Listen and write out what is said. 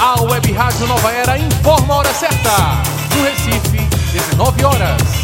A Web Rádio Nova Era informa a hora certa. No Recife, 19 horas.